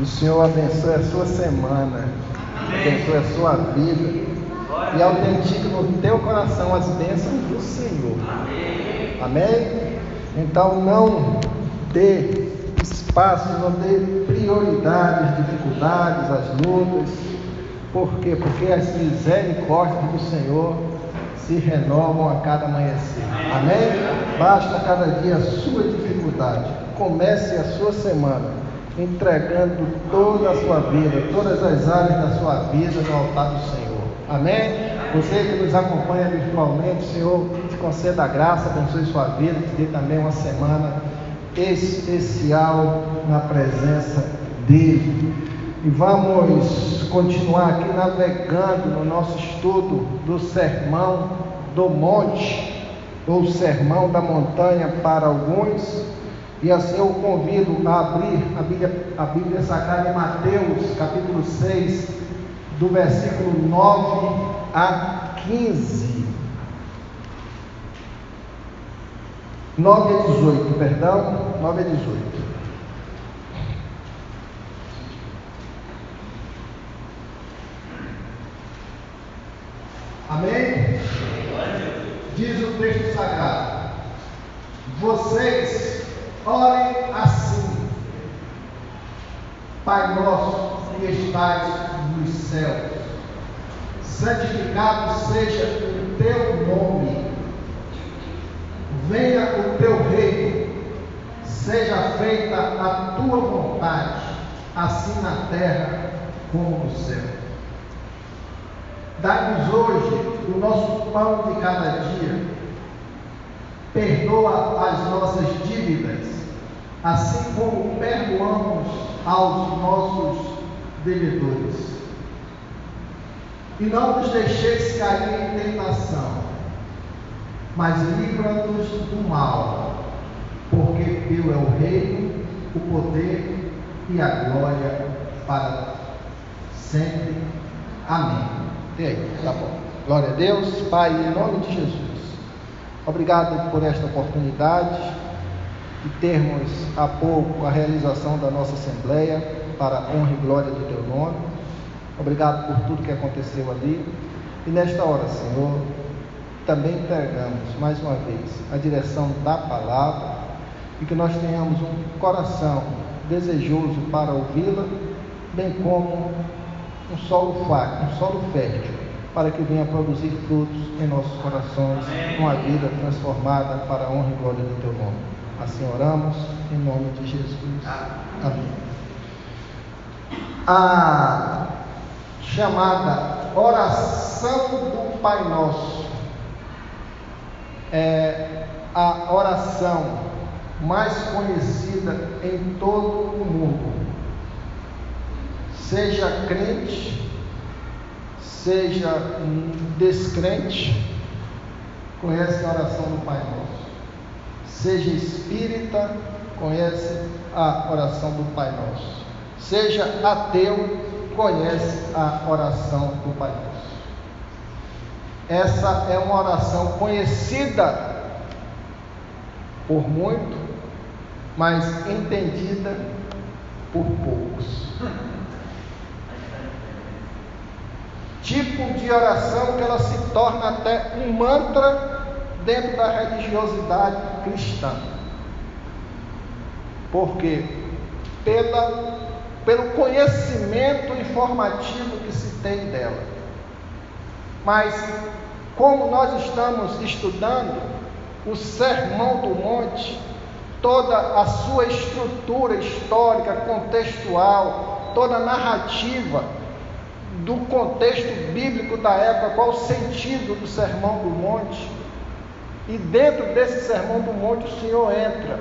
O Senhor abençoe a sua semana, abençoe a sua vida e autentique no teu coração as bênçãos do Senhor. Amém? Então não dê espaço, não dê prioridade às dificuldades, às lutas. Por quê? Porque as misericórdias do Senhor se renovam a cada amanhecer. Amém? Basta cada dia a sua dificuldade. Comece a sua semana entregando toda a sua vida, todas as áreas da sua vida no altar do Senhor. Amém? Você que nos acompanha virtualmente, Senhor, te conceda a graça, abençoe sua vida, te dê também uma semana especial na presença dele. E vamos continuar aqui navegando no nosso estudo do Sermão do Monte, ou Sermão da Montanha para alguns. E assim eu convido a abrir a Bíblia, a Bíblia Sagrada em Mateus, capítulo 6, do versículo 9 a 15. 9 a 18, perdão, 9 a 18. Amém? Diz o texto sagrado: Vocês orem assim, Pai nosso que estás nos céus, santificado seja o teu nome, venha o teu reino, seja feita a tua vontade, assim na terra como no céu. Dá-nos hoje o nosso pão de cada dia. Perdoa as nossas dívidas, assim como perdoamos aos nossos devedores. E não nos deixeis cair em tentação, mas livra-nos do mal, porque teu é o reino, o poder e a glória para sempre. Amém. Tá bom. Glória a Deus, Pai, em nome de Jesus. Obrigado por esta oportunidade de termos há pouco a realização da nossa Assembleia para a honra e glória do Teu nome. Obrigado por tudo que aconteceu ali. E nesta hora, Senhor, também entregamos mais uma vez a direção da palavra e que nós tenhamos um coração desejoso para ouvi-la, bem como um solo fácil, um solo fértil, para que venha produzir frutos em nossos corações, uma vida transformada para a honra e glória do Teu nome. Assim oramos, em nome de Jesus. Amém. A chamada oração do Pai Nosso é a oração mais conhecida em todo o mundo seja crente, seja descrente, conhece a oração do Pai Nosso. Seja espírita, conhece a oração do Pai Nosso. Seja ateu, conhece a oração do Pai Nosso. Essa é uma oração conhecida por muito, mas entendida por poucos. De oração que ela se torna até um mantra dentro da religiosidade cristã. Por quê? Pela, pelo conhecimento informativo que se tem dela. Mas, como nós estamos estudando o Sermão do Monte, toda a sua estrutura histórica, contextual, toda a narrativa, do contexto bíblico da época, qual o sentido do Sermão do Monte. E dentro desse Sermão do Monte, o Senhor entra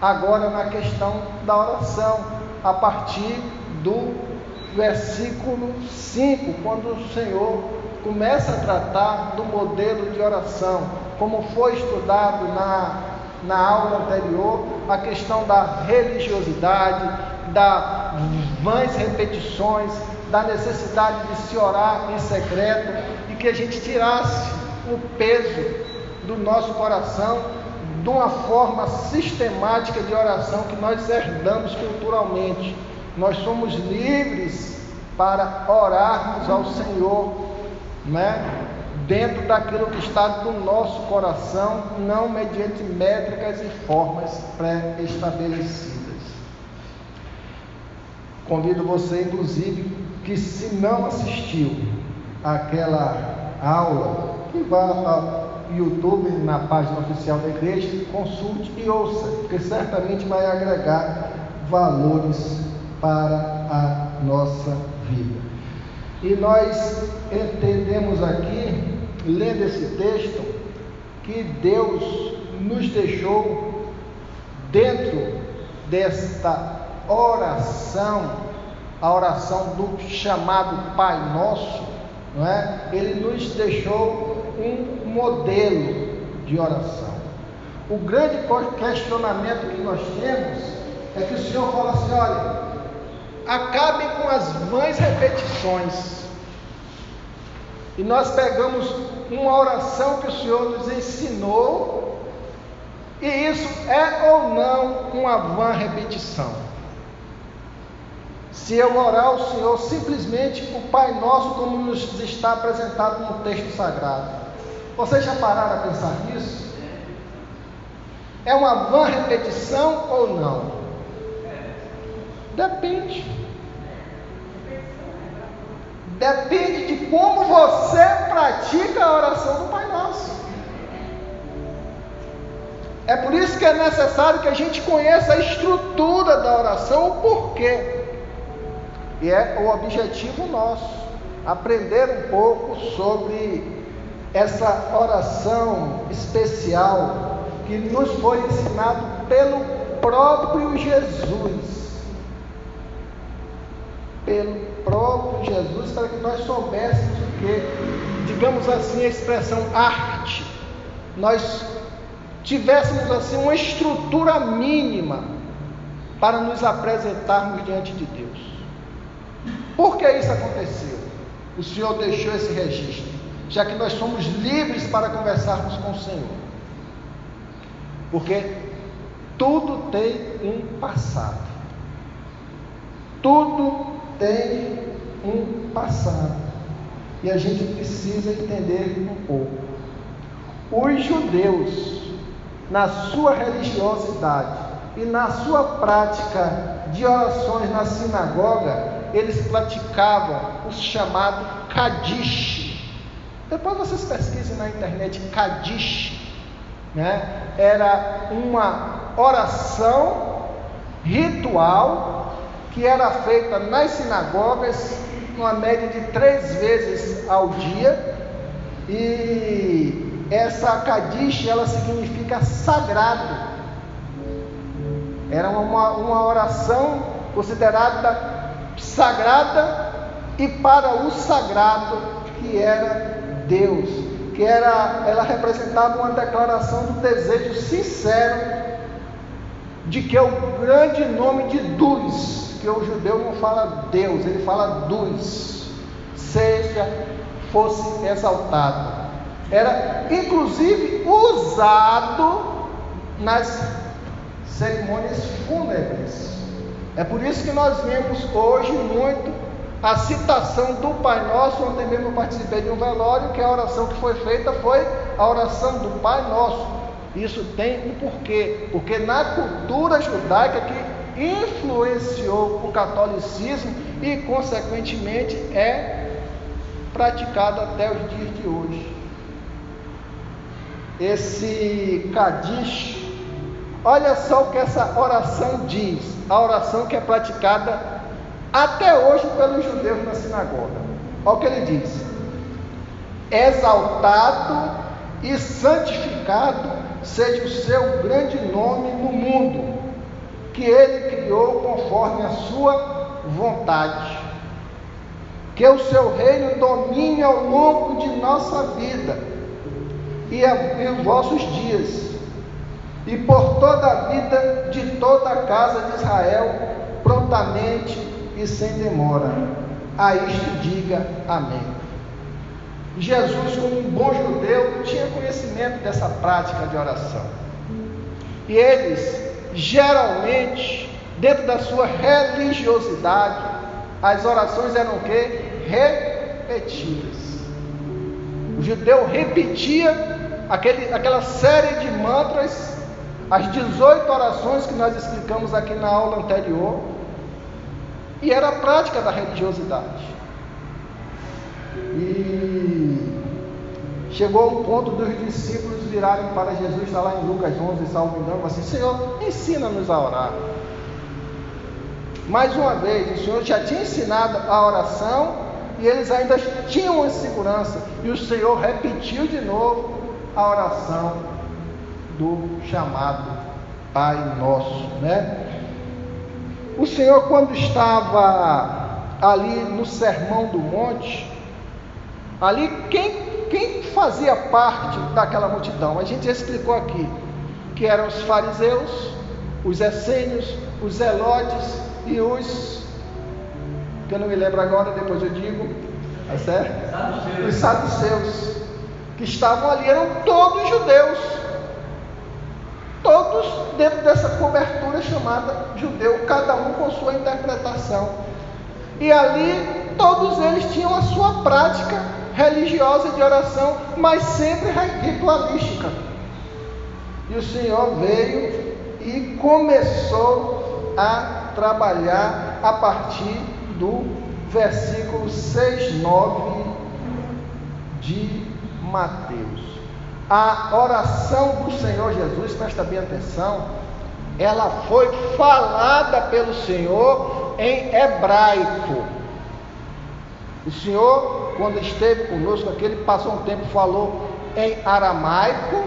agora na questão da oração, a partir do versículo 5, quando o Senhor começa a tratar do modelo de oração, como foi estudado na, na aula anterior, a questão da religiosidade, das vãs repetições, da necessidade de se orar em secreto e que a gente tirasse o peso do nosso coração de uma forma sistemática de oração que nós herdamos culturalmente. nós somos livres para orarmos ao Senhor, né? Dentro daquilo que está do nosso coração, não mediante métricas e formas pré-estabelecidas. Convido você, inclusive, que se não assistiu àquela aula, que vá ao YouTube, na página oficial da igreja, consulte e ouça, porque certamente vai agregar valores para a nossa vida. E nós entendemos aqui, lendo esse texto, que Deus nos deixou dentro desta oração, a oração do chamado Pai Nosso, não é? Ele nos deixou um modelo de oração. O grande questionamento que nós temos é que o Senhor fala assim: olha, acabe com as vãs repetições. E nós pegamos uma oração que o Senhor nos ensinou, e isso é ou não uma vã repetição. Se eu orar ao Senhor simplesmente o Pai Nosso, como nos está apresentado no texto sagrado. Vocês já pararam a pensar nisso? É uma vã repetição ou não? Depende. Depende de como você pratica a oração do Pai Nosso. É por isso que é necessário que a gente conheça a estrutura da oração, o porquê. E é o objetivo nosso, aprender um pouco sobre essa oração especial que nos foi ensinado pelo próprio Jesus. Pelo próprio Jesus, para que nós soubéssemos o que, digamos assim, a expressão arte, nós tivéssemos assim uma estrutura mínima para nos apresentarmos diante de Deus. Por que isso aconteceu? O Senhor deixou esse registro, já que nós somos livres para conversarmos com o Senhor. Porque tudo tem um passado. Tudo tem um passado. E a gente precisa entender um pouco. Os judeus, na sua religiosidade e na sua prática de orações na sinagoga, eles praticavam o chamado Kadish. Depois vocês pesquisem na internet Kadish. Né? Era uma oração ritual que era feita nas sinagogas, uma média de três vezes ao dia. E essa Kadish, ela significa sagrado. Era uma, uma oração considerada sagrada e para o sagrado que era Deus, que era ela representava uma declaração do desejo sincero de que o grande nome de Dus, que o judeu não fala Deus, ele fala Dus, seja fosse exaltado. Era inclusive usado nas cerimônias fúnebres. É por isso que nós vemos hoje muito a citação do Pai Nosso. Ontem mesmo eu participei de um velório que a oração que foi feita foi a oração do Pai Nosso. Isso tem um porquê, porque na cultura judaica que influenciou o catolicismo e, consequentemente, é praticado até os dias de hoje. Esse Kadish Olha só o que essa oração diz, a oração que é praticada até hoje pelos judeus na sinagoga. Olha o que ele diz: Exaltado e santificado seja o seu grande nome no mundo, que ele criou conforme a sua vontade. Que o seu reino domine ao longo de nossa vida e, em vossos dias e por toda a vida de toda a casa de Israel, prontamente e sem demora. A isto diga amém. Jesus, como um bom judeu, tinha conhecimento dessa prática de oração. E eles geralmente dentro da sua religiosidade, as orações eram o quê? Repetidas. O judeu repetia aquele, aquela série de mantras, as 18 orações que nós explicamos aqui na aula anterior, e era a prática da religiosidade. E chegou um ponto dos discípulos virarem para Jesus, está lá em Lucas 11, salvo engano, assim: Senhor, ensina-nos a orar. Mais uma vez, o Senhor já tinha ensinado a oração e eles ainda tinham a segurança. E o Senhor repetiu de novo a oração do chamado Pai Nosso, né? O Senhor, quando estava ali no Sermão do Monte, ali quem, quem fazia parte daquela multidão? A gente explicou aqui que eram os fariseus, os essênios, os zelotes e os que eu não me lembro agora, depois eu digo, é certo? Saduceus. Os saduceus que estavam ali eram todos judeus, todos dentro dessa cobertura chamada judeu, cada um com sua interpretação. E ali todos eles tinham a sua prática religiosa de oração, mas sempre ritualística. E o Senhor veio e começou a trabalhar a partir do versículo 6, 9 de Mateus. A oração do Senhor Jesus, presta bem atenção, ela foi falada pelo Senhor em hebraico. O Senhor, quando esteve conosco aqui, ele passou um tempo, falou em aramaico,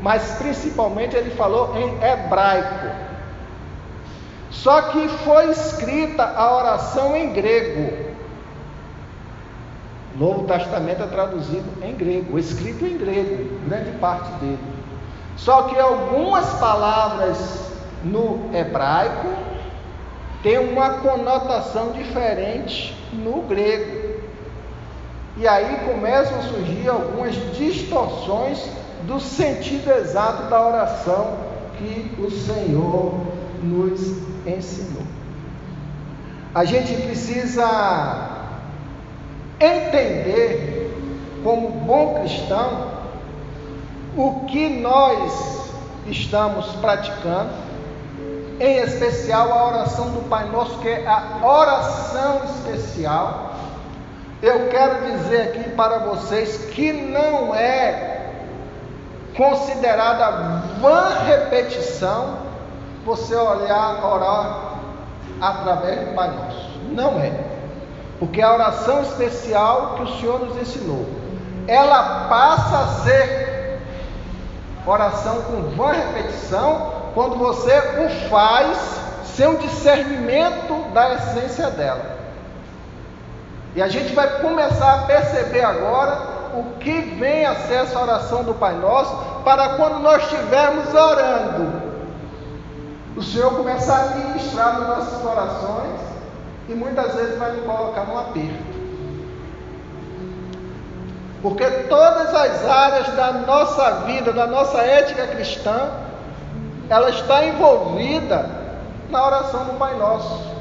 mas principalmente ele falou em hebraico. Só que foi escrita a oração em grego. Novo Testamento é traduzido em grego, escrito em grego, grande parte dele. Só que algumas palavras no hebraico têm uma conotação diferente no grego. E aí começam a surgir algumas distorções do sentido exato da oração que o Senhor nos ensinou. A gente precisa entender, como bom cristão, o que nós estamos praticando, em especial a oração do Pai Nosso, que é a oração especial. Eu quero dizer aqui para vocês que não é considerada vã repetição você olhar, orar através do Pai Nosso. Não é. Porque a oração especial que o Senhor nos ensinou, ela passa a ser oração com vã repetição quando você o faz sem discernimento da essência dela. E a gente vai começar a perceber agora o que vem a ser essa oração do Pai Nosso para quando nós estivermos orando o Senhor começa a ministrar nos nossos corações e muitas vezes vai nos colocar num aperto. Porque todas as áreas da nossa vida, da nossa ética cristã, ela está envolvida na oração do Pai Nosso.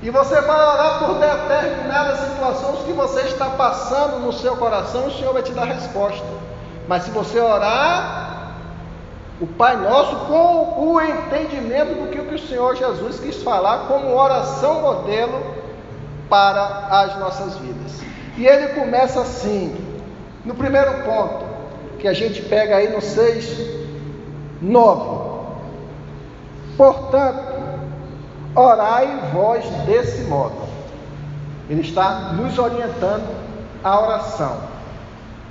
E você vai orar por determinadas situações que você está passando no seu coração, o Senhor vai te dar resposta. Mas se você orar o Pai Nosso com o entendimento do que o Senhor Jesus quis falar como oração modelo para as nossas vidas. E ele começa assim, no primeiro ponto, que a gente pega aí no 6, 9. Portanto, orai vós desse modo. Ele está nos orientando a oração,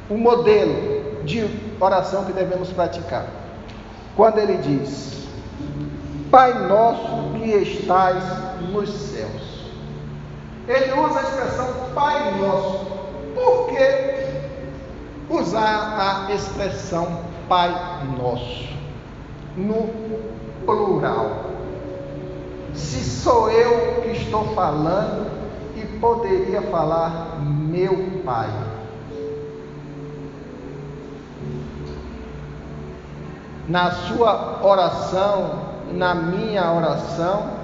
o modelo de oração que devemos praticar quando ele diz: Pai nosso que estais nos céus. Ele usa a expressão Pai nosso. Por que usar a expressão Pai nosso no plural? Se sou eu que estou falando e poderia falar meu Pai. Na sua oração, na minha oração,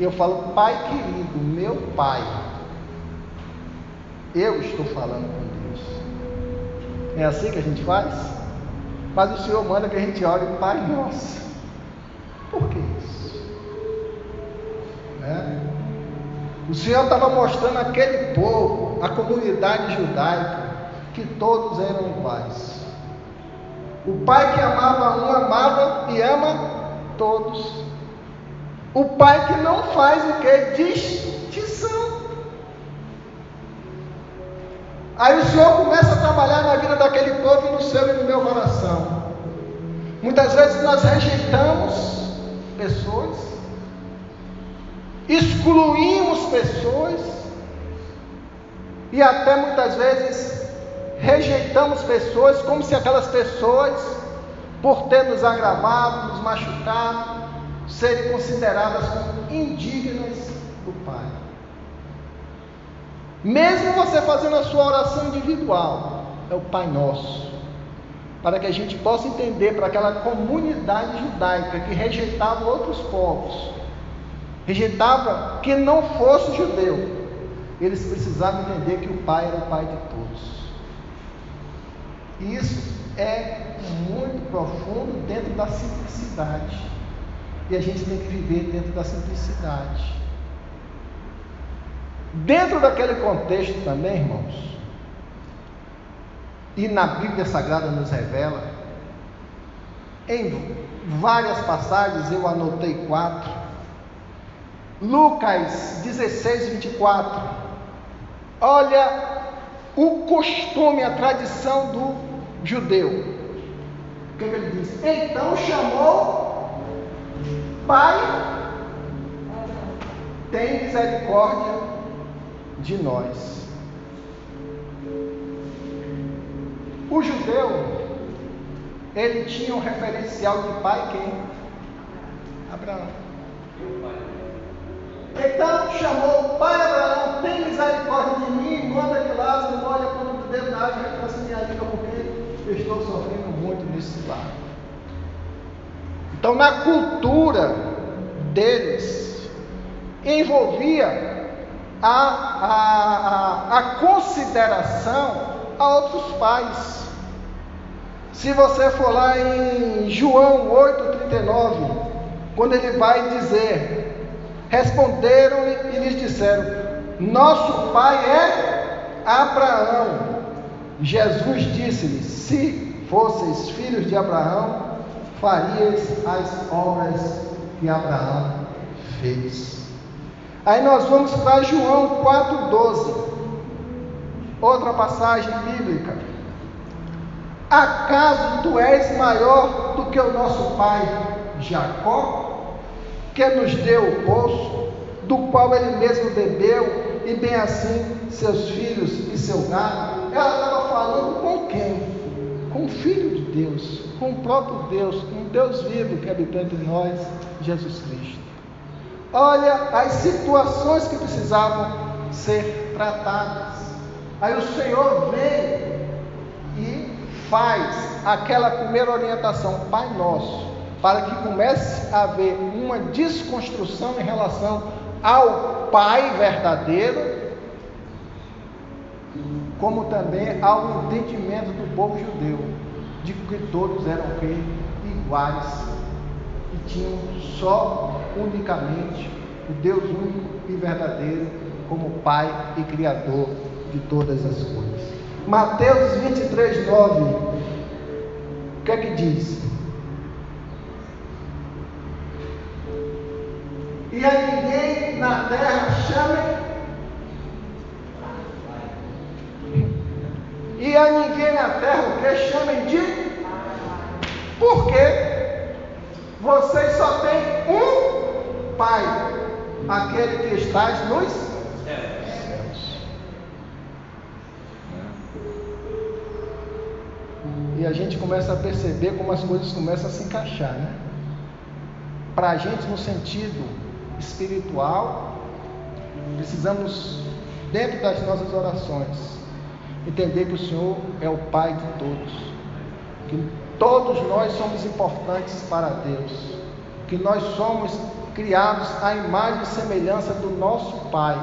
Eu falo, Pai querido, meu Pai. Eu estou falando com Deus. É assim que a gente faz? Mas o Senhor manda que a gente ore, Pai nosso. Por que isso? Né? O Senhor estava mostrando aquele povo, a comunidade judaica, que todos eram iguais. O pai que amava um, amava e ama todos. O pai que não faz o que? Distinção. Aí o Senhor começa a trabalhar na vida daquele povo no seu e no meu coração. Muitas vezes nós rejeitamos pessoas, excluímos pessoas e até muitas vezes rejeitamos pessoas como se aquelas pessoas, por ter nos agravado, nos machucado, serem consideradas como indignas do Pai. Mesmo você fazendo a sua oração individual, é o Pai Nosso, para que a gente possa entender para aquela comunidade judaica que rejeitava outros povos, rejeitava que não fosse judeu, eles precisavam entender que o Pai era o Pai de. Isso é muito profundo dentro da simplicidade. E a gente tem que viver dentro da simplicidade. Dentro daquele contexto também, irmãos, e na Bíblia Sagrada nos revela, em várias passagens, eu anotei quatro. Lucas 16, 24. Olha o costume, a tradição do judeu. O que, que ele diz? Então chamou Pai, tem misericórdia de nós. O judeu, ele tinha um referencial de pai quem? Abraão. Então chamou o pai Abraão, tem misericórdia de mim, manda que Lázaro olha quando Deus dá, já que minha língua, porque eu estou sofrendo muito nesse lado. Então, na cultura deles, envolvia a, a, a, a consideração a outros pais. Se você for lá em João 8,39, quando ele vai dizer: Responderam-lhe e lhes disseram: Nosso pai é Abraão. Jesus disse-lhes: Se fosseis filhos de Abraão, farias as obras que Abraão fez. Aí nós vamos para João 4,12, outra passagem bíblica. Acaso tu és maior do que o nosso pai Jacó, que nos deu o poço, do qual ele mesmo bebeu, e bem assim seus filhos e seu gado? Filho de Deus, com o próprio Deus, com o Deus vivo que habita entre nós, Jesus Cristo. Olha as situações que precisavam ser tratadas. Aí o Senhor vem e faz aquela primeira orientação, Pai Nosso, para que comece a haver uma desconstrução em relação ao Pai verdadeiro como também ao entendimento do povo judeu de que todos eram iguais e tinham só unicamente o Deus único e verdadeiro como Pai e Criador de todas as coisas. Mateus 23, 9. O que é que diz? E a ninguém na terra chame e a ninguém na terra o que chamem de porque vocês só têm um Pai, aquele que está nos céus. E a gente começa a perceber como as coisas começam a se encaixar, né? Para a gente, no sentido espiritual, precisamos, dentro das nossas orações, entender que o Senhor é o Pai de todos, que todos nós somos importantes para Deus, que nós somos criados à imagem e semelhança do nosso Pai.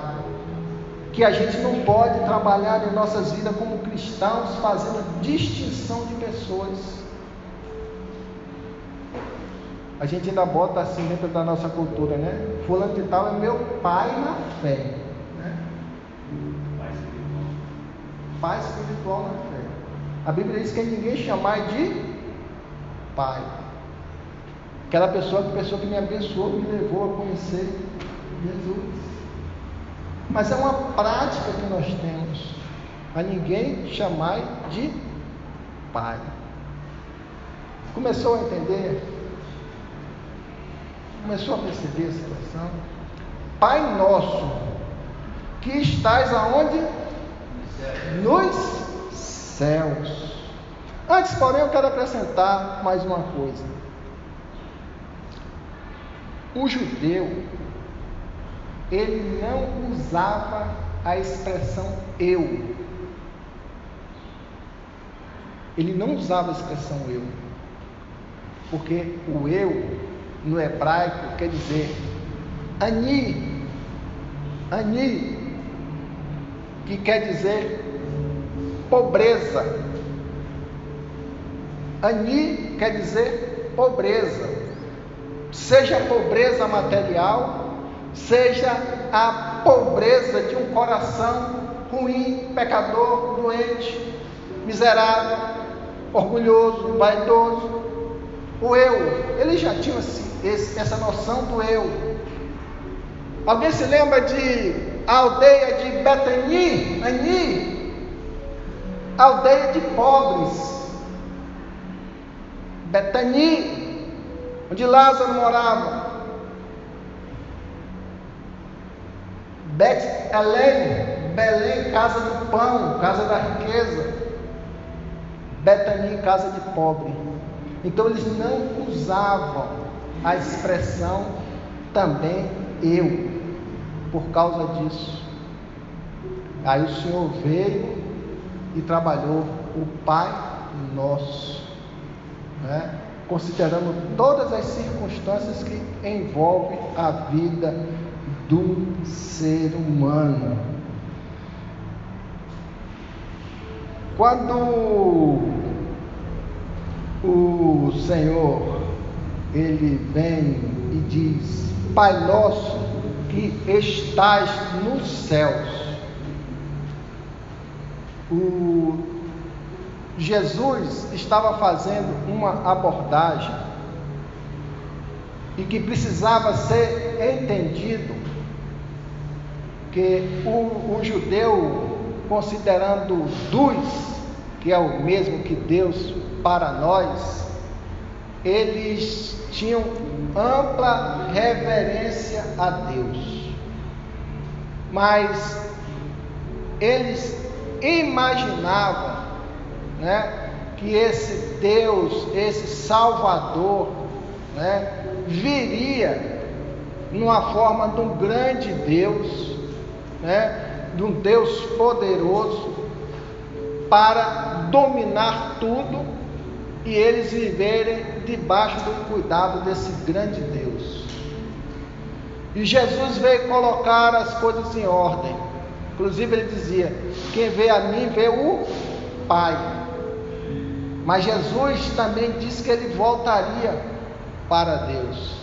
Que a gente não pode trabalhar em nossas vidas como cristãos fazendo distinção de pessoas. A gente ainda bota assim dentro da nossa cultura, né? Fulano de tal é meu pai na fé. Né? Pai espiritual na fé. A Bíblia diz que ninguém chamar de pai. Aquela pessoa, a pessoa que me abençoou, me levou a conhecer Jesus. Mas é uma prática que nós temos. A ninguém chamar de pai. Começou a entender? Começou a perceber a situação? Pai nosso, que estás aonde? Nos céus. Antes, porém, eu quero acrescentar mais uma coisa. O judeu, ele não usava a expressão eu. Ele não usava a expressão eu. Porque o eu, no hebraico, quer dizer ani, ani, que quer dizer pobreza. Ani quer dizer pobreza seja a pobreza material, seja a pobreza de um coração ruim, pecador, doente, miserável, orgulhoso, vaidoso. O eu, ele já tinha esse, essa noção do eu. Alguém se lembra de a aldeia de Betani, Ani? Aldeia de pobres. Betani, onde Lázaro morava. Bet Elém, Belém, casa do pão, casa da riqueza. Betani, casa de pobre. Então eles não usavam a expressão também eu, por causa disso. Aí o Senhor veio e trabalhou o Pai Nosso. Né? considerando todas as circunstâncias que envolvem a vida do ser humano. Quando o Senhor ele vem e diz: Pai nosso que estás nos céus. O Jesus estava fazendo uma abordagem e que precisava ser entendido que o, o judeu, considerando dos, que é o mesmo que Deus para nós, eles tinham ampla reverência a Deus, mas eles imaginavam né, que esse Deus, esse Salvador, né, viria numa forma de um grande Deus, né, de um Deus poderoso, para dominar tudo e eles viverem debaixo do cuidado desse grande Deus. E Jesus veio colocar as coisas em ordem. Inclusive ele dizia: Quem vê a mim vê o Pai. Mas Jesus também disse que ele voltaria para Deus.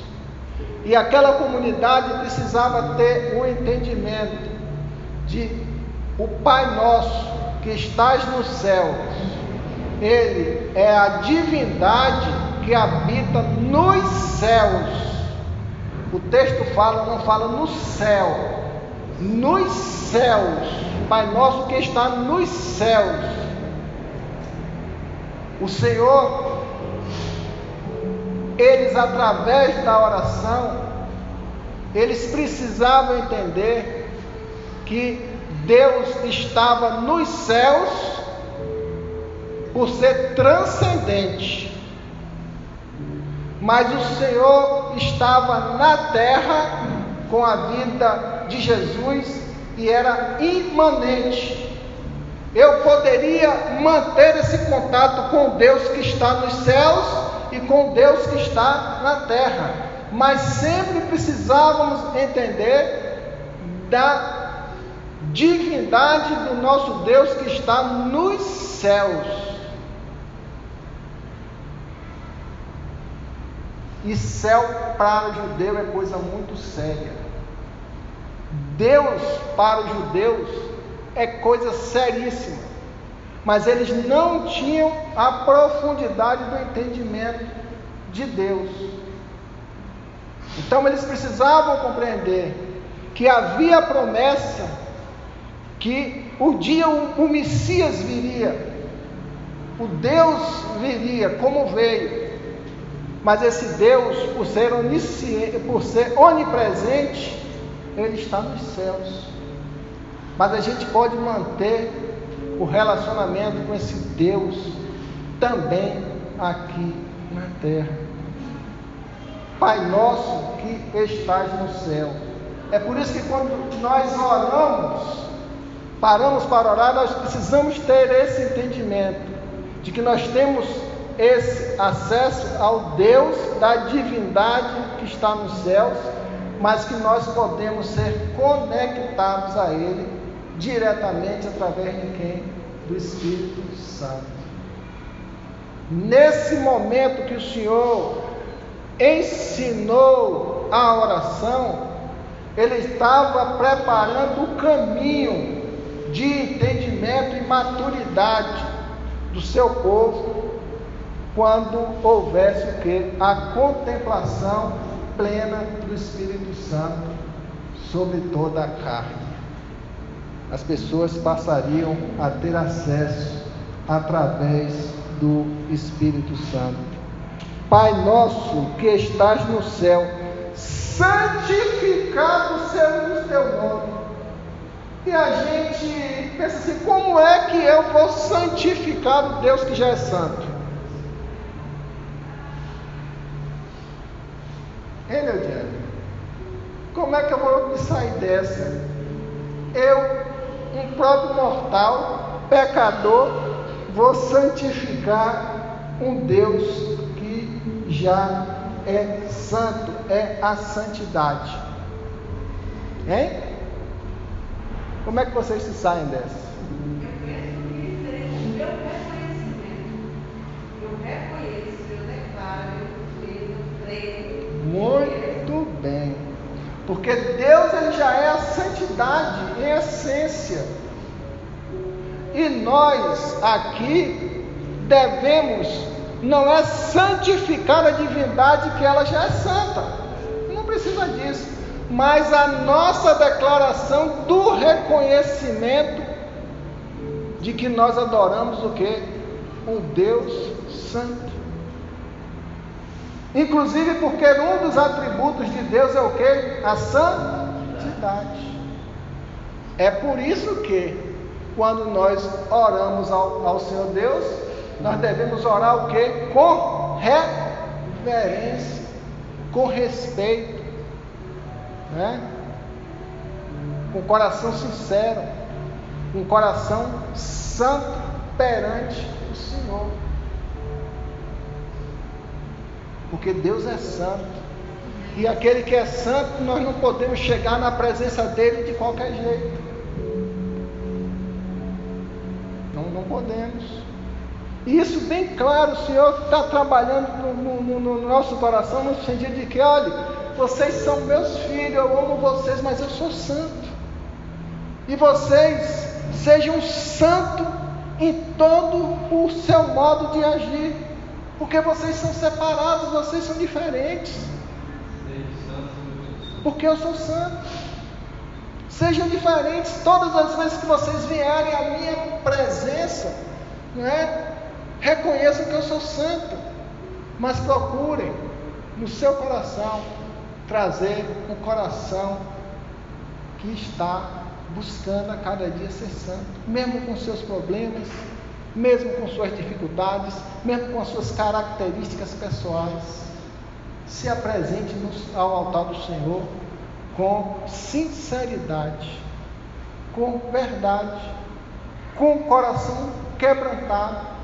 E aquela comunidade precisava ter o um entendimento de o Pai nosso que estás nos céus. Ele é a divindade que habita nos céus. O texto fala, não fala no céu, nos céus. Pai nosso que está nos céus. O Senhor, eles através da oração, eles precisavam entender que Deus estava nos céus por ser transcendente, mas o Senhor estava na terra com a vida de Jesus e era imanente. Eu poderia manter esse contato com Deus que está nos céus e com Deus que está na terra. mas sempre precisávamos entender da divindade do nosso Deus que está nos céus. E céu para o judeu é coisa muito séria. Deus para os judeus é coisa seríssima. Mas eles não tinham a profundidade do entendimento de Deus. Então eles precisavam compreender que havia promessa que o dia o Messias viria, o Deus viria como veio. Mas esse Deus, por ser, onisciente, por ser onipresente, ele está nos céus. Mas a gente pode manter o relacionamento com esse Deus também aqui na terra. Pai nosso que estás no céu. É por isso que quando nós oramos, paramos para orar, nós precisamos ter esse entendimento de que nós temos esse acesso ao Deus da divindade que está nos céus, mas que nós podemos ser conectados a Ele diretamente através de quem? Do Espírito Santo. Nesse momento que o Senhor ensinou a oração, ele estava preparando o caminho de entendimento e maturidade do seu povo quando houvesse o que? A contemplação plena do Espírito Santo sobre toda a carne. As pessoas passariam a ter acesso através do Espírito Santo. Pai nosso que estás no céu, santificado seja o teu nome. E a gente pensa assim: como é que eu vou santificar o Deus que já é santo? Hein, Leodiano? Como é que eu vou sair dessa? Eu, um próprio mortal, pecador, vou santificar um Deus já é santo, é a santidade. Hein? Como é que vocês se saem dessa? Muito bem. Porque Deus ele já é a santidade em essência. E nós aqui devemos não é santificar a divindade que ela já é santa. Não precisa disso. Mas a nossa declaração do reconhecimento de que nós adoramos o que? Um Deus santo. Inclusive porque um dos atributos de Deus é o que? A santidade. É por isso que quando nós oramos ao, ao Senhor Deus, nós devemos orar o quê? Com reverência, com respeito, né? com coração sincero, com coração santo perante o Senhor. Porque Deus é santo. E aquele que é santo, nós não podemos chegar na presença dele de qualquer jeito. Não, não podemos. E isso bem claro, o Senhor está trabalhando no, no, no, nosso coração, no sentido de que, olha, vocês são meus filhos, eu amo vocês, mas eu sou santo. E vocês sejam santos em todo o seu modo de agir, porque vocês são separados, vocês são diferentes. Porque eu sou santo. Sejam diferentes todas as vezes que vocês vierem à minha presença, não é? Reconheçam que eu sou santo, mas procurem no seu coração trazer um coração que está buscando a cada dia ser santo, mesmo com seus problemas, mesmo com suas dificuldades, mesmo com as suas características pessoais. Se apresente ao altar do Senhor com sinceridade, com verdade, com o coração quebrantado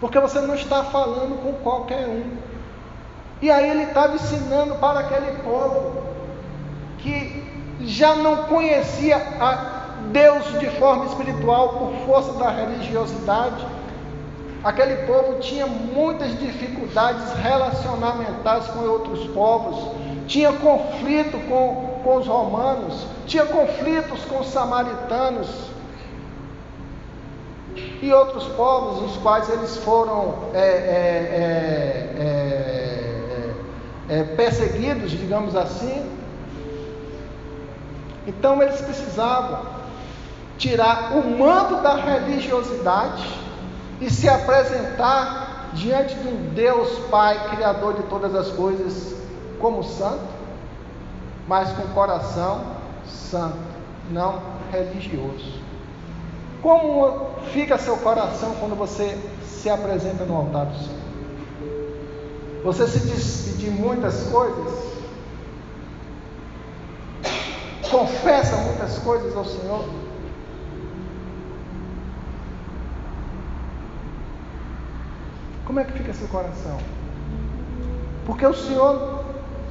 porque você não está falando com qualquer um. E aí ele estava ensinando para aquele povo que já não conhecia a Deus de forma espiritual por força da religiosidade. Aquele povo tinha muitas dificuldades relacionamentais com outros povos, tinha conflito com, com os romanos, tinha conflitos com os samaritanos e outros povos, os quais eles foram é, é, é, perseguidos, digamos assim. Então eles precisavam tirar o manto da religiosidade e se apresentar diante de um Deus Pai, Criador de todas as coisas, como santo, mas com coração santo, não religioso. Como fica seu coração quando você se apresenta no altar do Senhor? Você se despede de muitas coisas? Confessa muitas coisas ao Senhor? Como é que fica seu coração? Porque o Senhor,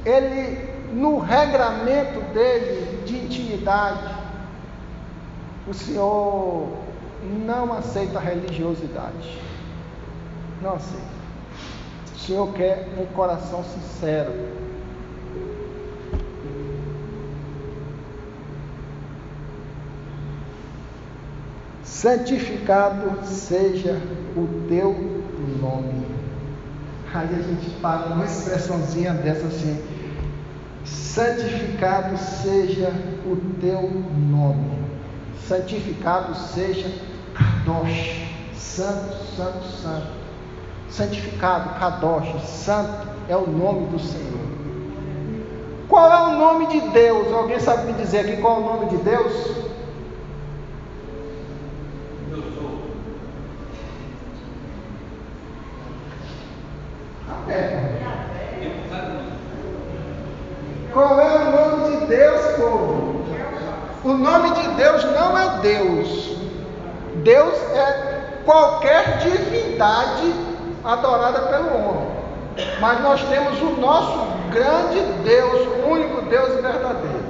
Ele, no regramento dele de intimidade, o Senhor não aceita religiosidade. Não aceita. O Senhor quer um coração sincero. Santificado seja o teu nome. Aí a gente fala uma expressãozinha dessa assim: santificado seja o teu nome santificado seja Kadosh, santo, santo, santo. Santificado, Kadosh, santo é o nome do Senhor. Qual é o nome de Deus? Alguém sabe me dizer aqui qual é o nome de Deus? Eu sou. É. Qual é o nome de Deus, povo? O nome de Deus não é Deus. Deus é qualquer divindade adorada pelo homem. Mas nós temos o nosso grande Deus, o único Deus verdadeiro.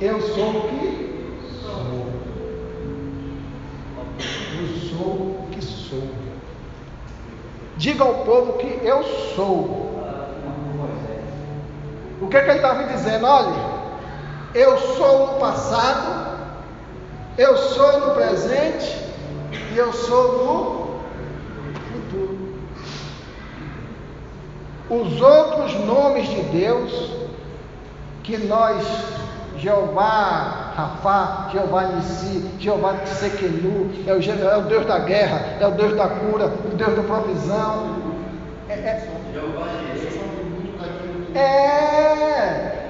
Eu sou o que sou. Eu sou o que sou. Diga ao povo que eu sou. O que, é que ele estava dizendo? Olha, eu sou no passado, eu sou no presente e eu sou no futuro. Os outros nomes de Deus que nós, Jeová Rafá, Jeová Nissi, Jeová Tsequenu, é o, é o Deus da guerra, é o Deus da cura, o Deus da provisão. É, é, é.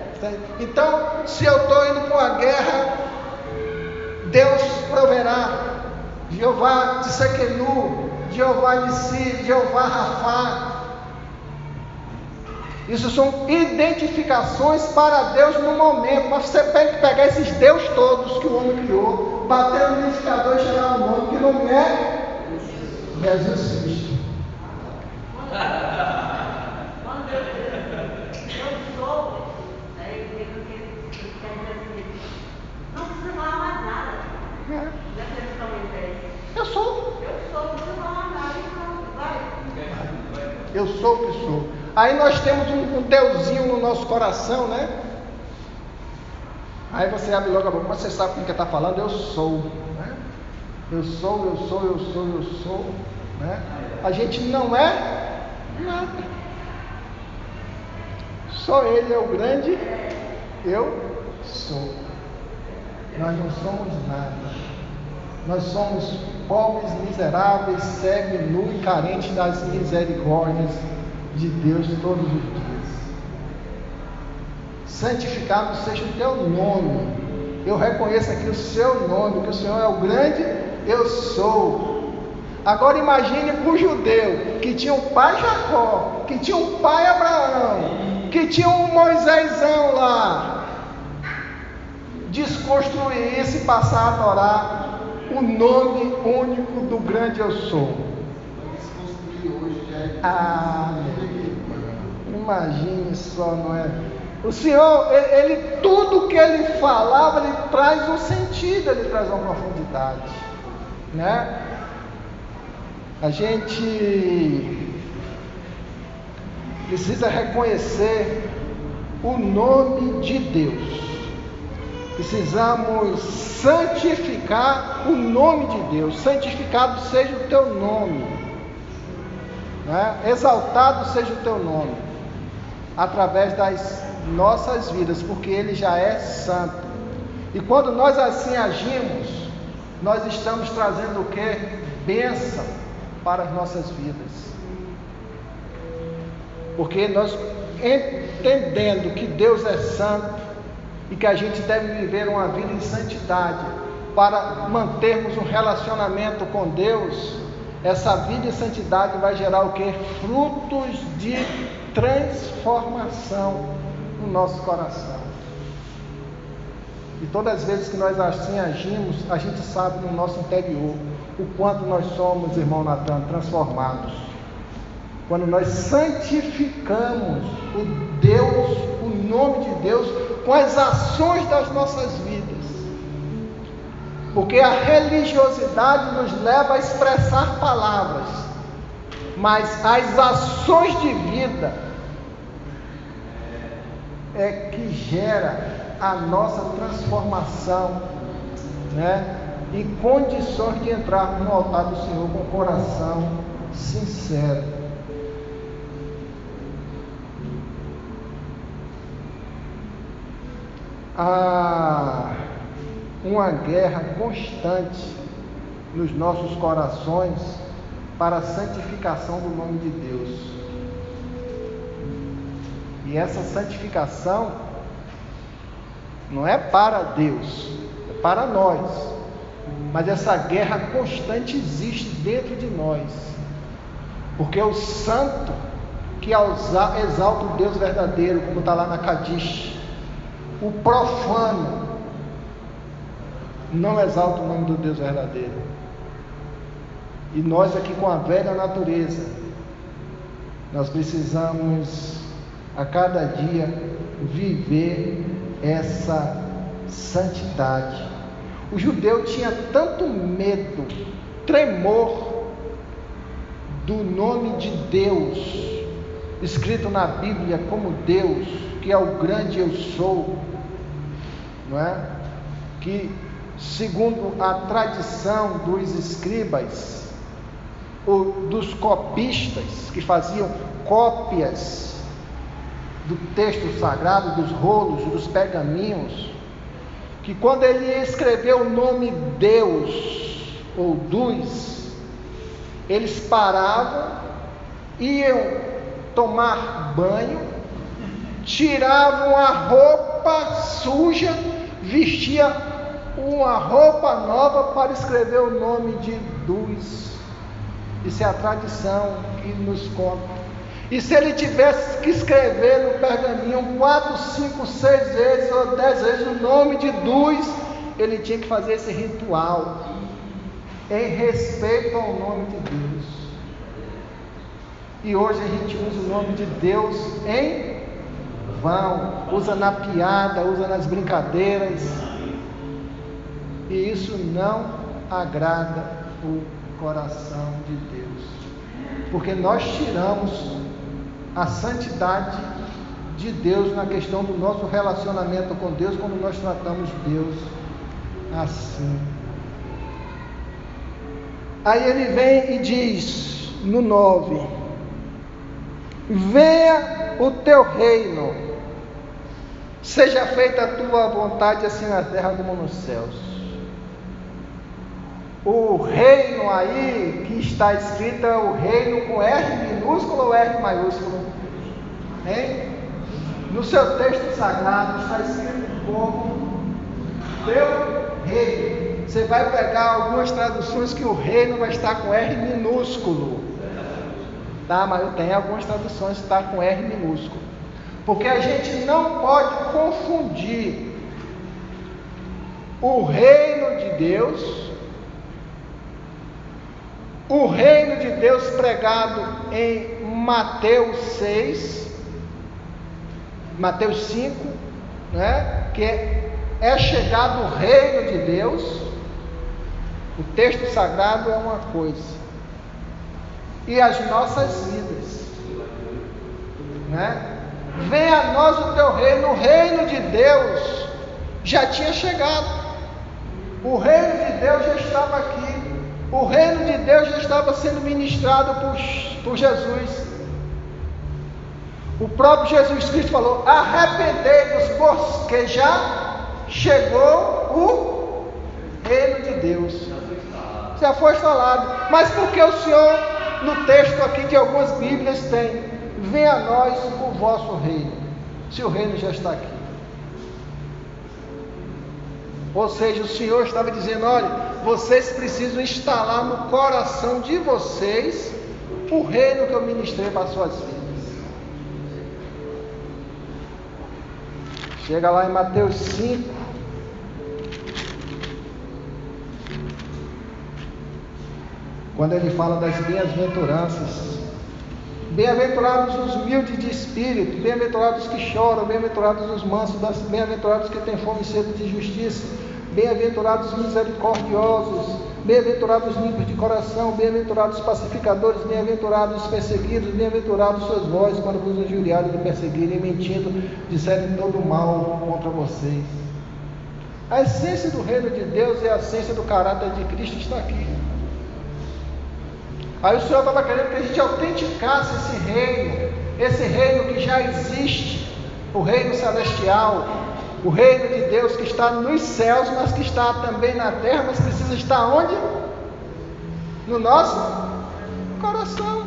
Então, se eu estou indo para uma guerra, Deus proverá. Jeová de Sequenu, Jeová de Si, Jeová Rafá. Isso são identificações para Deus no momento. Mas você tem que pegar esses Deus todos que o homem criou, bater no identificador e chegar no nome, que não é Jesus Cristo. Eu sou o que sou. Aí nós temos um, um Deusinho no nosso coração, né? Aí você abre logo a boca, mas você sabe com quem está falando? Eu sou. Né? Eu sou, eu sou, eu sou, eu sou. Né? A gente não é nada. Só Ele é o grande, eu sou. Nós não somos nada. Nós somos pobres, miseráveis, cegos, nu e carentes das misericórdias de Deus todos os dias. Santificado seja o teu nome. Eu reconheço aqui o seu nome, que o Senhor é o grande eu sou. Agora imagine para o judeu que tinha um pai Jacó, que tinha um pai Abraão, que tinha um Moisésão lá. Desconstruir isso e passar a adorar o nome único do grande eu sou. Ah, imagine só, não é? O Senhor, ele, ele, tudo que ele falava, ele traz um sentido, ele traz uma profundidade, né? A gente precisa reconhecer o nome de Deus. Precisamos santificar o nome de Deus. Santificado seja o teu nome. Né? Exaltado seja o teu nome. Através das nossas vidas, porque Ele já é santo. E quando nós assim agimos, nós estamos trazendo o que? Bênção para as nossas vidas. Porque nós entendendo que Deus é santo e que a gente deve viver uma vida em santidade para mantermos um relacionamento com Deus, essa vida em santidade vai gerar o que? Frutos de transformação no nosso coração. E todas as vezes que nós assim agimos, a gente sabe no nosso interior o quanto nós somos, irmão Natan, transformados. Quando nós santificamos o Deus, o nome de Deus, com as ações das nossas vidas. Porque a religiosidade nos leva a expressar palavras, mas as ações de vida é que gera a nossa transformação, né? E condições de entrar no altar do Senhor com o coração sincero. Há uma guerra constante nos nossos corações para a santificação do nome de Deus. E essa santificação não é para Deus, é para nós. Mas essa guerra constante existe dentro de nós. Porque o santo que exalta o Deus verdadeiro, como está lá na Kadish, o profano não exalta o nome do Deus verdadeiro. E nós aqui com a velha natureza, nós precisamos a cada dia viver essa santidade. O judeu tinha tanto medo, tremor do nome de Deus, escrito na Bíblia como Deus, que é o grande eu sou, não é? Que, segundo a tradição dos escribas, ou dos copistas, que faziam cópias do texto sagrado, dos rolos, dos pergaminhos, que quando ele escreveu o nome Deus ou dos, eles paravam, iam tomar banho, tiravam a roupa suja, vestia uma roupa nova para escrever o nome de dos. Isso é a tradição que nos conta e se ele tivesse que escrever no pergaminho quatro, cinco, seis vezes ou dez vezes o nome de Duz, ele tinha que fazer esse ritual em respeito ao nome de Deus. E hoje a gente usa o nome de Deus em vão, usa na piada, usa nas brincadeiras. E isso não agrada o coração de Deus. Porque nós tiramos a santidade de Deus na questão do nosso relacionamento com Deus quando nós tratamos Deus assim. Aí ele vem e diz no 9: Venha o teu reino, seja feita a tua vontade, assim na terra como nos céus o reino aí que está escrito é o reino com R minúsculo ou R maiúsculo? Hein? No seu texto sagrado está escrito como teu reino. Você vai pegar algumas traduções que o reino vai estar com R minúsculo. Tá? Mas tem algumas traduções que está com R minúsculo. Porque a gente não pode confundir o reino de Deus o reino de Deus pregado em Mateus 6, Mateus 5, né? que é, é chegado o reino de Deus. O texto sagrado é uma coisa, e as nossas vidas, né? Venha a nós o teu reino, o reino de Deus já tinha chegado, o reino de Deus já estava aqui, o reino de Deus já estava sendo ministrado por, por Jesus. O próprio Jesus Cristo falou: arrependei-vos, porque já chegou o reino de Deus. Já foi falado. Mas por que o Senhor, no texto aqui de algumas Bíblias, tem: venha a nós o vosso reino, se o reino já está aqui. Ou seja, o Senhor estava dizendo: olha, vocês precisam instalar no coração de vocês o reino que eu ministrei para as suas vidas. Chega lá em Mateus 5. Quando ele fala das bem-aventuranças. Bem-aventurados os humildes de espírito, bem-aventurados que choram, bem-aventurados os mansos, bem-aventurados que têm fome e sede de justiça, bem-aventurados misericordiosos, Bem-aventurados limpos de coração, bem-aventurados pacificadores, bem-aventurados perseguidos, bem-aventurados sois vós quando vos injuriarem e perseguirem, mentindo, disserem todo mal contra vocês. A essência do reino de Deus e a essência do caráter de Cristo está aqui. Aí o Senhor estava querendo que a gente autenticasse esse reino, esse reino que já existe, o reino celestial, o reino de Deus que está nos céus, mas que está também na terra, mas precisa estar onde? No nosso coração.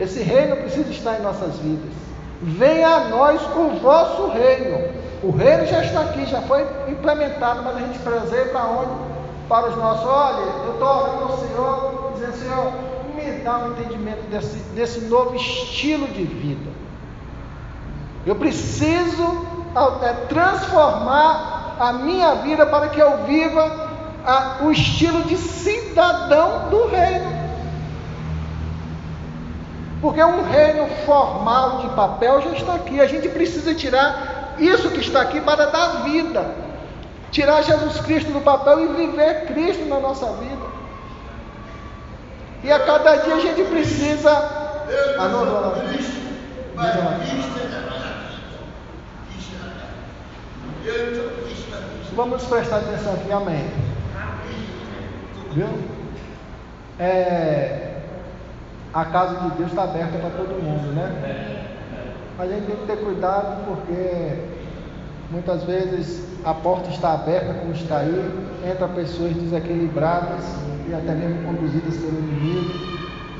Esse reino precisa estar em nossas vidas. Venha a nós o vosso reino. O reino já está aqui, já foi implementado, mas a gente trazer para onde? Para os nossos. Olha, eu estou orando ao Senhor, dizendo, Senhor, me dá um entendimento desse, desse novo estilo de vida. Eu preciso é, transformar a minha vida para que eu viva a, o estilo de cidadão do reino. Porque um reino formal de papel já está aqui. A gente precisa tirar isso que está aqui para dar vida. Tirar Jesus Cristo do papel e viver Cristo na nossa vida. E a cada dia a gente precisa. Ah, não, não, não. Vamos prestar atenção aqui, amém. Viu? É, a casa de Deus está aberta para todo mundo, né? Mas a gente tem que ter cuidado porque muitas vezes a porta está aberta como está aí, entra pessoas desequilibradas e até mesmo conduzidas pelo inimigo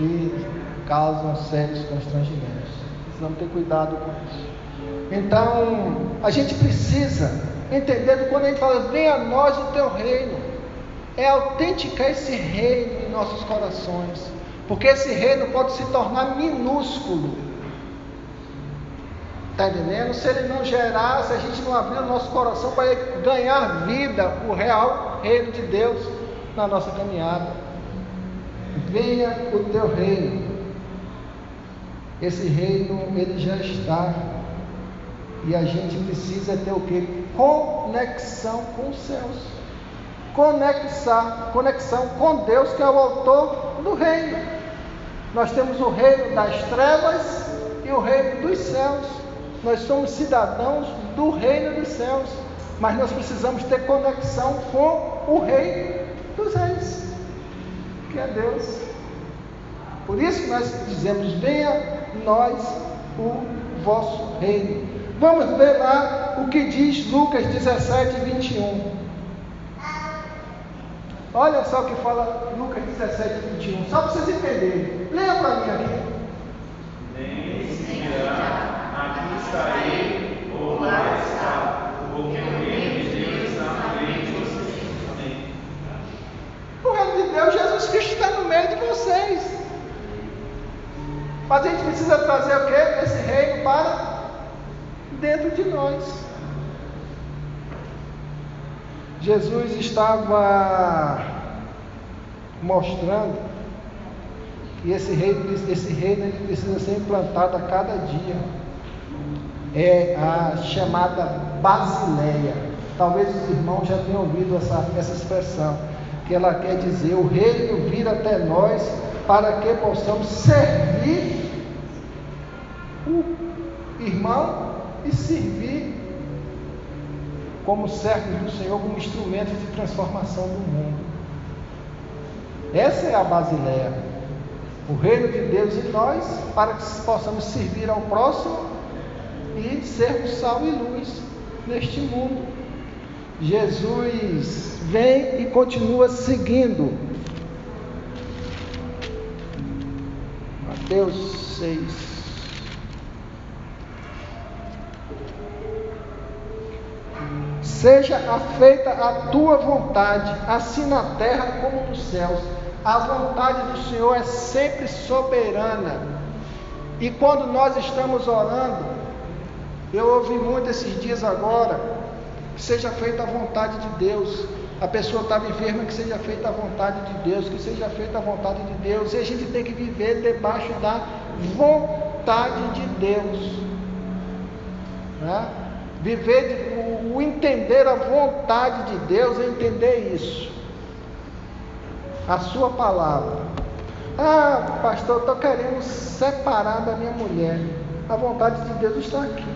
e causam sérios constrangimentos. Precisamos ter cuidado com isso. Então, a gente precisa entender quando a gente fala, venha a nós o teu reino, é autenticar esse reino em nossos corações, porque esse reino pode se tornar minúsculo. Está entendendo? Se ele não gerar, se a gente não abrir o nosso coração para ganhar vida, o real reino de Deus na nossa caminhada. Venha o teu reino. Esse reino, ele já está e a gente precisa ter o que? Conexão com os céus. Conexar, conexão com Deus, que é o autor do reino. Nós temos o reino das trevas e o reino dos céus. Nós somos cidadãos do reino dos céus, mas nós precisamos ter conexão com o rei dos reis, que é Deus. Por isso nós dizemos: venha nós o vosso reino. Vamos ver lá o que diz Lucas 17, 21. Olha só o que fala Lucas 17, 21. Só para vocês entenderem. Leia para mim aqui. Nem se estarei, ou lá está, porque o reino de Deus está no meio de vocês. Amém. O reino de Deus, Jesus Cristo está no meio de vocês. Mas a gente precisa trazer o que? Esse reino para dentro de nós. Jesus estava mostrando que esse reino, esse reino ele precisa ser implantado a cada dia. É a chamada Basileia. Talvez os irmãos já tenham ouvido essa, essa expressão, que ela quer dizer o reino vir até nós para que possamos servir o irmão e servir como servos do Senhor, como instrumentos de transformação do mundo. Essa é a Basileia. O reino de Deus em nós, para que possamos servir ao próximo e sermos sal e luz neste mundo. Jesus vem e continua seguindo. Mateus 6. Seja feita a tua vontade, assim na terra como nos céus. A vontade do Senhor é sempre soberana. E quando nós estamos orando, eu ouvi muito esses dias agora, que seja feita a vontade de Deus. A pessoa estava enferma, que seja feita a vontade de Deus, que seja feita a vontade de Deus. E a gente tem que viver debaixo da vontade de Deus. Né? Viver, o, o entender a vontade de Deus é entender isso. A sua palavra. Ah, pastor, eu estou querendo separar da minha mulher. A vontade de Deus está aqui.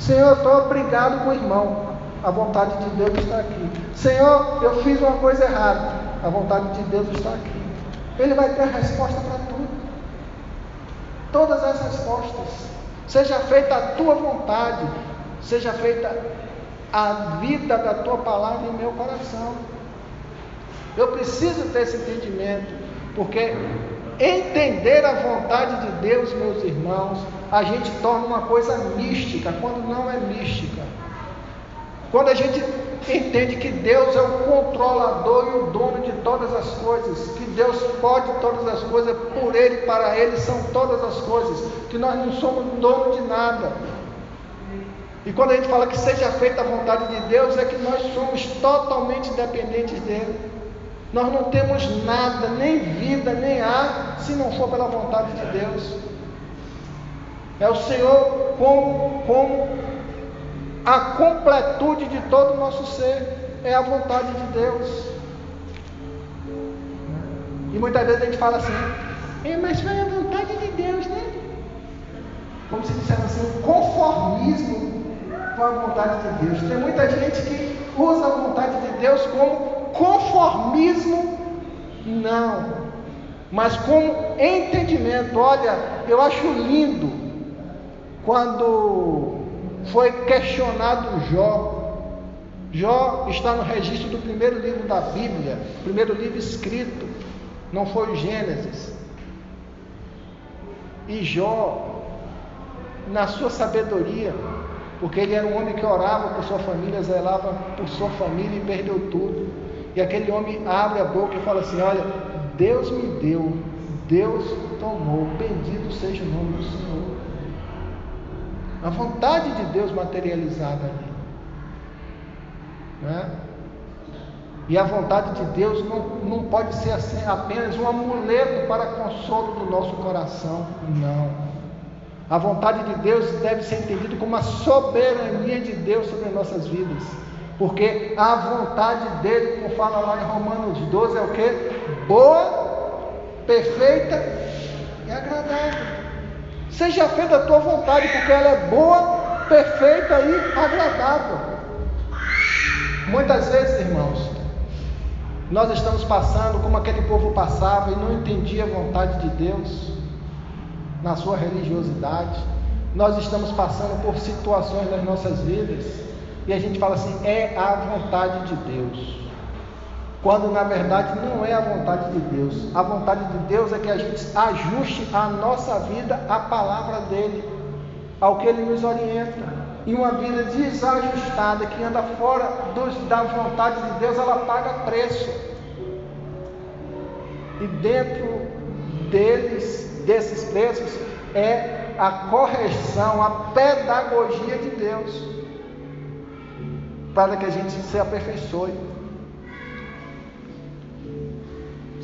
Senhor, estou obrigado com o irmão. A vontade de Deus está aqui. Senhor, eu fiz uma coisa errada. A vontade de Deus está aqui. Ele vai ter a resposta para tudo. Todas as respostas. Seja feita a tua vontade seja feita a vida da tua palavra em meu coração. Eu preciso ter esse entendimento, porque entender a vontade de Deus, meus irmãos, a gente torna uma coisa mística, quando não é mística. Quando a gente entende que Deus é o controlador e o dono de todas as coisas, que Deus pode todas as coisas, por Ele e para Ele são todas as coisas, que nós não somos dono de nada, e quando a gente fala que seja feita a vontade de Deus, é que nós somos totalmente dependentes dele. Nós não temos nada, nem vida, nem ar, se não for pela vontade de Deus. É o Senhor como, como a completude de todo o nosso ser. É a vontade de Deus. E muitas vezes a gente fala assim, é, mas foi a vontade de Deus, né? Como se dissesse assim, conformismo com a vontade de Deus. Tem muita gente que usa a vontade de Deus como conformismo, não, mas como entendimento. Olha, eu acho lindo quando foi questionado Jó. Jó está no registro do primeiro livro da Bíblia, primeiro livro escrito, não foi o Gênesis. E Jó, na sua sabedoria, porque ele era um homem que orava por sua família, zelava por sua família e perdeu tudo. E aquele homem abre a boca e fala assim: Olha, Deus me deu, Deus tomou, bendito seja o nome do Senhor. A vontade de Deus materializada ali. Né? E a vontade de Deus não, não pode ser assim, apenas um amuleto para consolo do nosso coração. Não. A vontade de Deus deve ser entendida como a soberania de Deus sobre nossas vidas. Porque a vontade dele, como fala lá em Romanos 12, é o que? Boa, perfeita e agradável. Seja feita a tua vontade, porque ela é boa, perfeita e agradável. Muitas vezes, irmãos, nós estamos passando como aquele povo passava e não entendia a vontade de Deus na sua religiosidade. Nós estamos passando por situações nas nossas vidas e a gente fala assim: é a vontade de Deus. Quando na verdade não é a vontade de Deus. A vontade de Deus é que a gente ajuste a nossa vida à palavra dele, ao que ele nos orienta. E uma vida desajustada que anda fora dos, da vontade de Deus, ela paga preço. E dentro deles desses preços é a correção, a pedagogia de Deus. para que a gente se aperfeiçoe.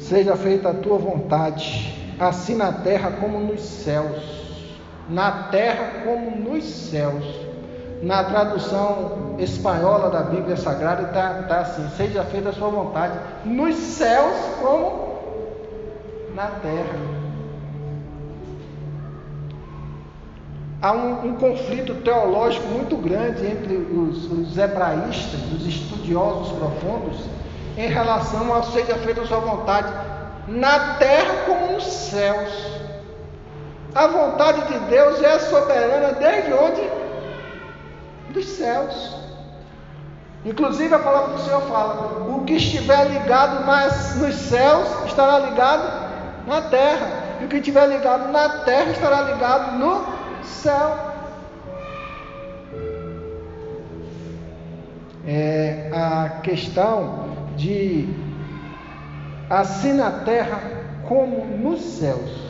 Seja feita a tua vontade, assim na terra como nos céus. Na terra como nos céus. Na tradução espanhola da Bíblia Sagrada está tá assim: seja feita a sua vontade, nos céus como na terra. há um, um, conflito teológico muito grande entre os, os, hebraístas, os estudiosos profundos, em relação ao seja feita a sua vontade, na terra como nos céus. A vontade de Deus é soberana desde onde? Dos céus. Inclusive a palavra do Senhor fala: o que estiver ligado nas, nos céus estará ligado na terra, e o que estiver ligado na terra estará ligado no céu. É a questão de assim na terra como nos céus.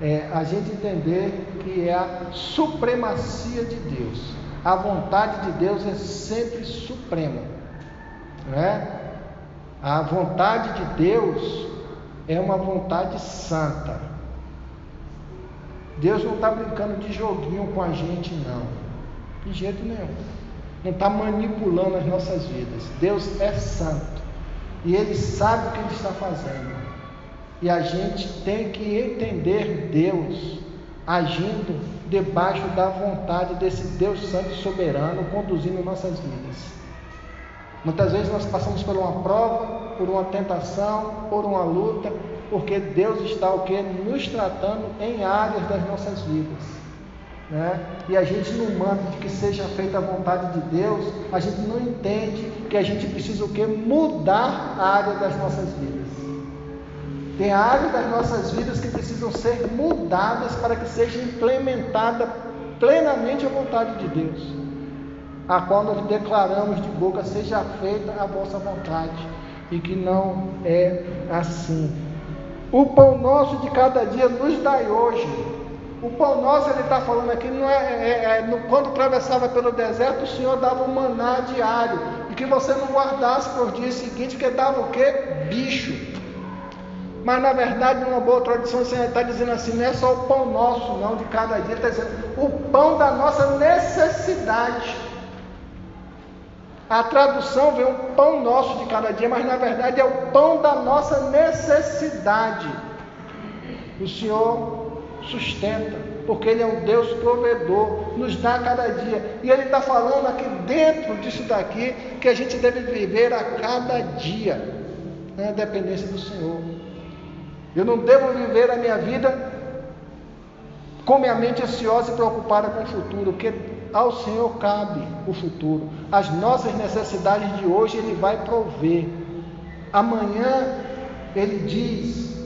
É a gente entender que é a supremacia de Deus. A vontade de Deus é sempre suprema. Não é? A vontade de Deus é uma vontade santa. Deus não está brincando de joguinho com a gente, não. De jeito nenhum. Não está manipulando as nossas vidas. Deus é santo. E Ele sabe o que Ele está fazendo. E a gente tem que entender Deus agindo debaixo da vontade desse Deus Santo e Soberano conduzindo nossas vidas. Muitas vezes nós passamos por uma prova, por uma tentação, por uma luta, porque Deus está o que? Nos tratando em áreas das nossas vidas. Né? E a gente não manda de que seja feita a vontade de Deus, a gente não entende que a gente precisa o que? Mudar a área das nossas vidas. Tem áreas das nossas vidas que precisam ser mudadas para que seja implementada plenamente a vontade de Deus, a qual nós declaramos de boca: seja feita a vossa vontade, e que não é assim. O pão nosso de cada dia nos dai hoje. O pão nosso, ele está falando aqui, não é, é, é no, quando atravessava pelo deserto, o Senhor dava um maná diário. E que você não guardasse o dia seguinte, que dava o quê? Bicho. Mas na verdade, numa boa tradição, o Senhor está dizendo assim: não é só o pão nosso, não, de cada dia, está dizendo o pão da nossa necessidade. A tradução vem o pão nosso de cada dia, mas na verdade é o pão da nossa necessidade. O Senhor sustenta, porque Ele é um Deus provedor, nos dá cada dia. E Ele está falando aqui dentro disso daqui que a gente deve viver a cada dia, na dependência do Senhor. Eu não devo viver a minha vida com minha mente ansiosa e preocupada com o futuro, porque ao Senhor cabe o futuro. As nossas necessidades de hoje Ele vai prover. Amanhã Ele diz: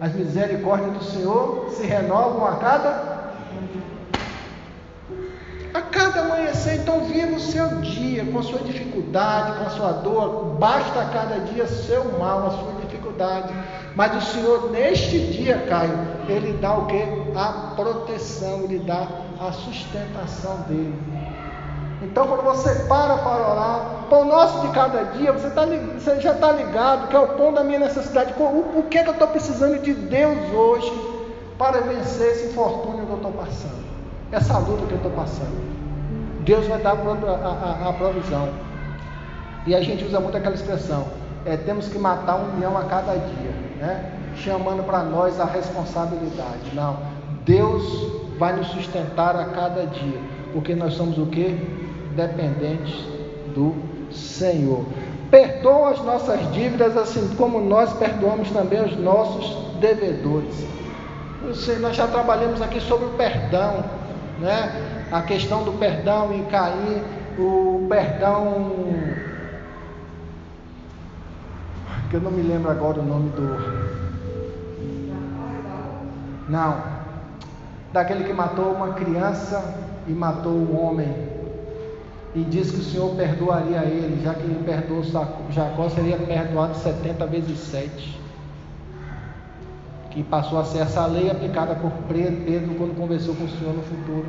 as misericórdias do Senhor se renovam a cada a cada amanhecer, então viva o seu dia com a sua dificuldade, com a sua dor. Basta a cada dia seu mal, a sua dificuldade. Mas o Senhor, neste dia, Caio, Ele dá o que? A proteção, Ele dá a sustentação dele. Então, quando você para para orar, pão nosso de cada dia, você, tá, você já está ligado que é o pão da minha necessidade. O, o que é que eu estou precisando de Deus hoje para vencer esse infortúnio que eu estou passando, essa luta que eu estou passando? Deus vai dar a, a, a, provisão. E a gente usa muito aquela expressão: é, temos que matar um leão a cada dia, né? chamando para nós a responsabilidade. Não, Deus vai nos sustentar a cada dia, porque nós somos o que? Dependentes do Senhor. Perdoa as nossas dívidas, assim como nós perdoamos também os nossos devedores. Nós já trabalhamos aqui sobre o perdão, né? A questão do perdão em Caim, o perdão que eu não me lembro agora o nome do. Não, daquele que matou uma criança e matou um homem. E diz que o Senhor perdoaria ele, já que ele perdoou Jacó, seria perdoado 70 vezes 7. Que passou a ser essa lei aplicada por Pedro quando conversou com o Senhor no futuro.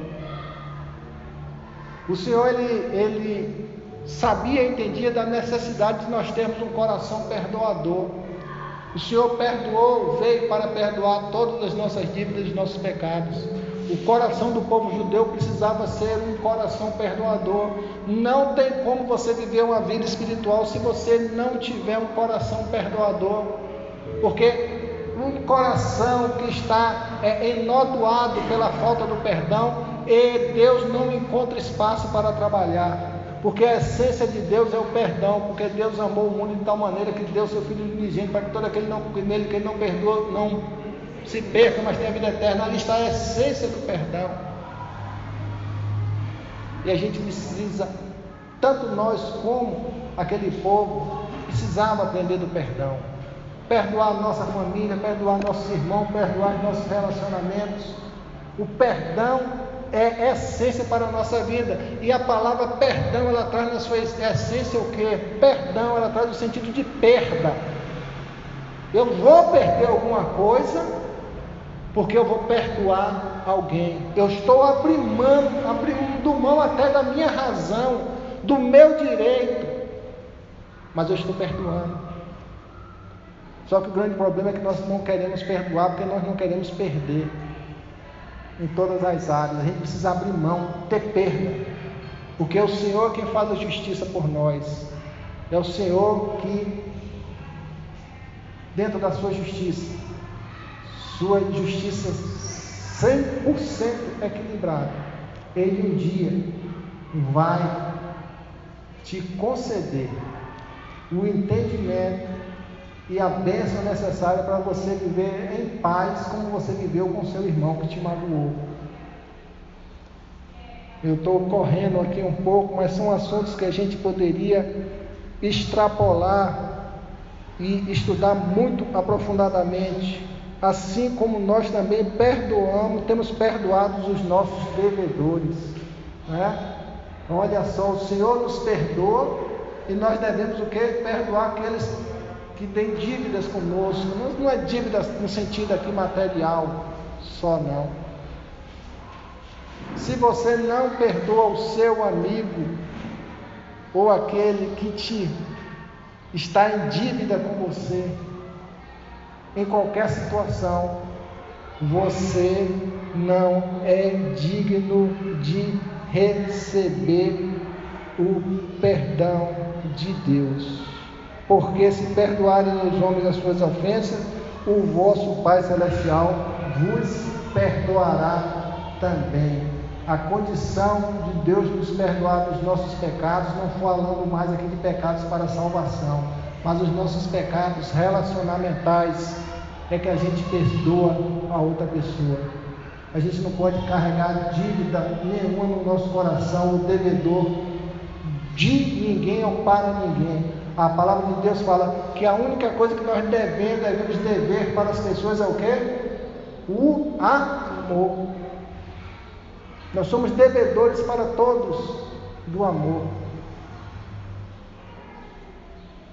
O Senhor, ele, ele sabia e entendia da necessidade de nós termos um coração perdoador. O Senhor perdoou, veio para perdoar todas as nossas dívidas e nossos pecados. O coração do povo judeu precisava ser um coração perdoador. Não tem como você viver uma vida espiritual se você não tiver um coração perdoador. Porque um coração que está é, enodoado pela falta do perdão, e Deus não encontra espaço para trabalhar. Porque a essência de Deus é o perdão, porque Deus amou o mundo de tal maneira que deu seu Filho unigênito para que todo aquele não, nele que ele não perdoa, não se perca, mas tenha vida eterna. Ali está a essência do perdão. E a gente precisa, tanto nós como aquele povo, precisava aprender do perdão. Perdoar nossa família, perdoar nossos irmãos, perdoar nossos relacionamentos. O perdão é essência para a nossa vida. E a palavra perdão, ela traz na sua essência o que? Perdão, ela traz o sentido de perda. Eu vou perder alguma coisa porque eu vou perdoar alguém. Eu estou abrindo, abrindo mão até da minha razão, do meu direito, mas eu estou perdoando. Só que o grande problema é que nós não queremos perdoar porque nós não queremos perder em todas as áreas. A gente precisa abrir mão, ter perda, porque é o Senhor quem faz a justiça por nós. É o Senhor que, dentro da sua justiça, sua justiça 100% equilibrada, Ele um dia vai te conceder o entendimento e a bênção necessária para você viver em paz como você viveu com seu irmão que te magoou. Eu estou correndo aqui um pouco, mas são assuntos que a gente poderia extrapolar e estudar muito aprofundadamente, assim como nós também perdoamos, temos perdoado os nossos devedores. Né? Olha só, o Senhor nos perdoa e nós devemos o que? Perdoar aqueles que tem dívidas conosco, não é dívida no sentido aqui material só não. Se você não perdoa o seu amigo ou aquele que te está em dívida com você, em qualquer situação, você não é digno de receber o perdão de Deus porque se perdoarem os homens as suas ofensas, o vosso Pai Celestial vos perdoará também. A condição de Deus nos perdoar dos nossos pecados, não falando mais aqui de pecados para salvação, mas os nossos pecados relacionamentais, é que a gente perdoa a outra pessoa. A gente não pode carregar dívida nenhuma no nosso coração, o devedor de ninguém ou para ninguém. A palavra de Deus fala que a única coisa que nós devemos, devemos dever para as pessoas é o que? O amor. Nós somos devedores para todos do amor.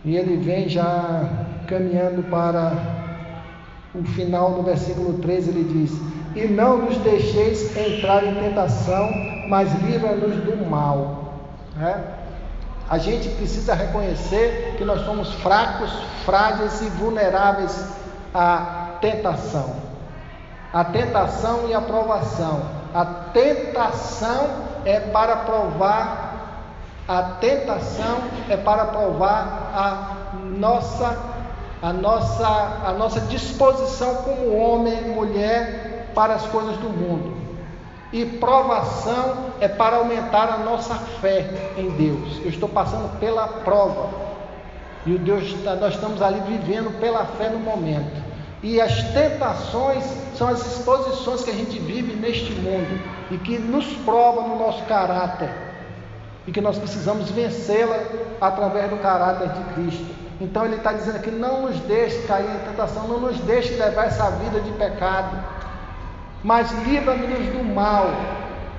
E ele vem já caminhando para o final do versículo 13, ele diz: E não nos deixeis entrar em tentação, mas livra-nos do mal. É? A gente precisa reconhecer que nós somos fracos, frágeis e vulneráveis à tentação. A tentação e a provação. A tentação é para provar, a tentação é para provar a nossa, a nossa, a nossa disposição como homem e mulher para as coisas do mundo. E provação é para aumentar a nossa fé em Deus. Eu estou passando pela prova. E o Deus, nós estamos ali vivendo pela fé no momento. E as tentações são as exposições que a gente vive neste mundo e que nos provam no nosso caráter. E que nós precisamos vencê-la através do caráter de Cristo. Então ele está dizendo aqui: não nos deixe cair em tentação, não nos deixe levar essa vida de pecado mas livra-nos do mal.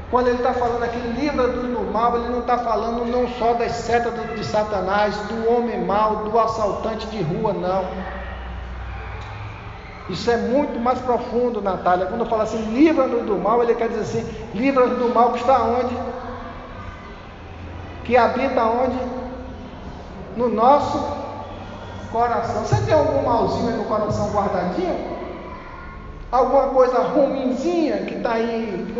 Quando ele está falando aqui, livra-nos do mal, ele não está falando não só das setas de Satanás, do homem mau, do assaltante de rua, não. Isso é muito mais profundo, Natália. Quando eu falo assim, livra-nos do mal, ele quer dizer assim, livra-nos do mal que está onde? Que habita onde? No nosso coração. Você tem algum malzinho no coração guardadinho? Alguma coisa ruimzinha que está aí?